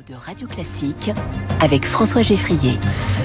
de Radio Classique avec François Geffrier.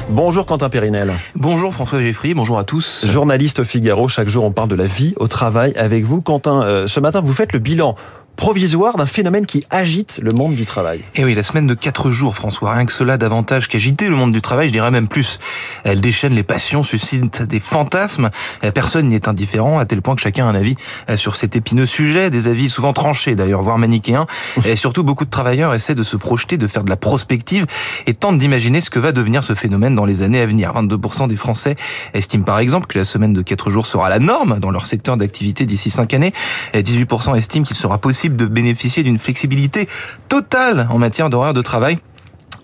Bonjour Quentin Périnel. Bonjour François Geffrier, bonjour à tous. Journaliste au Figaro, chaque jour on parle de la vie au travail avec vous. Quentin, euh, ce matin vous faites le bilan provisoire d'un phénomène qui agite le monde du travail. Et eh oui, la semaine de quatre jours, François, rien que cela davantage qu'agiter le monde du travail, je dirais même plus. Elle déchaîne les passions, suscite des fantasmes. Euh, personne n'y est indifférent, à tel point que chacun a un avis euh, sur cet épineux sujet, des avis souvent tranchés d'ailleurs, voire manichéens. Et surtout, beaucoup de travailleurs essaient de se projeter, de faire de la prospective et tentent d'imaginer ce que va devenir ce phénomène dans les années à venir. 22% des Français estiment par exemple que la semaine de quatre jours sera la norme dans leur secteur d'activité d'ici cinq années. Et 18% estiment qu'il sera possible de bénéficier d'une flexibilité totale en matière d'horaire de travail.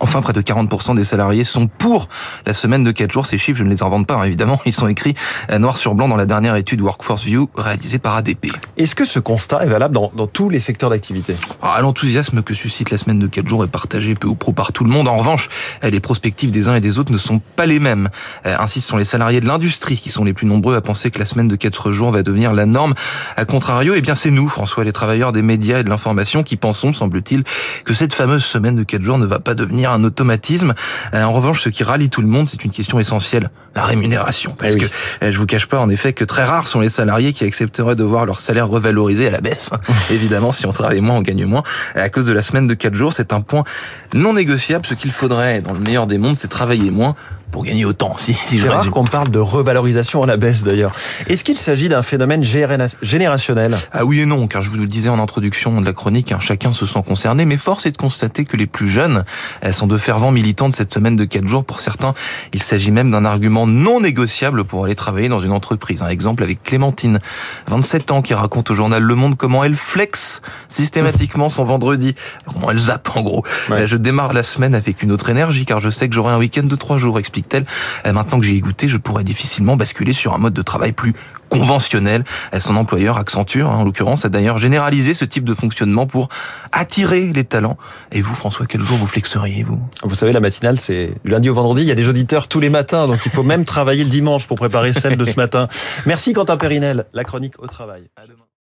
Enfin, près de 40% des salariés sont pour la semaine de 4 jours. Ces chiffres, je ne les invente pas, hein, évidemment. Ils sont écrits euh, noir sur blanc dans la dernière étude Workforce View réalisée par ADP. Est-ce que ce constat est valable dans, dans tous les secteurs d'activité? Ah, L'enthousiasme que suscite la semaine de 4 jours est partagé peu ou prou par tout le monde. En revanche, euh, les prospectives des uns et des autres ne sont pas les mêmes. Euh, ainsi, ce sont les salariés de l'industrie qui sont les plus nombreux à penser que la semaine de 4 jours va devenir la norme. A contrario, eh bien, c'est nous, François, les travailleurs des médias et de l'information, qui pensons, semble-t-il, que cette fameuse semaine de 4 jours ne va pas devenir un automatisme. Euh, en revanche, ce qui rallie tout le monde, c'est une question essentielle, la rémunération. Parce eh que euh, je vous cache pas, en effet, que très rares sont les salariés qui accepteraient de voir leur salaire revalorisé à la baisse. Évidemment, si on travaille moins, on gagne moins. À cause de la semaine de 4 jours, c'est un point non négociable. Ce qu'il faudrait, dans le meilleur des mondes, c'est travailler moins pour gagner autant. Si, si c'est rare qu'on parle de revalorisation à la baisse d'ailleurs. Est-ce qu'il s'agit d'un phénomène générationnel? Ah oui et non, car je vous le disais en introduction de la chronique, hein, chacun se sent concerné, mais force est de constater que les plus jeunes elles sont de fervents militants de cette semaine de 4 jours. Pour certains, il s'agit même d'un argument non négociable pour aller travailler dans une entreprise. Un exemple avec Clémentine, 27 ans, qui raconte au journal Le Monde comment elle flex systématiquement son vendredi, comment elle zappe en gros. Je démarre la semaine avec une autre énergie, car je sais que j'aurai un week-end de 3 jours, explique euh, Maintenant que j'ai goûté, je pourrais difficilement basculer sur un mode de travail plus conventionnel. Euh, son employeur, Accenture, hein, en l'occurrence, a d'ailleurs généralisé ce type de fonctionnement pour attirer les talents. Et vous, François, quel jour vous flexeriez, vous Vous savez, la matinale, c'est lundi au vendredi. Il y a des auditeurs tous les matins, donc il faut même travailler le dimanche pour préparer celle de ce matin. Merci Quentin Périnel, la chronique au travail. À demain.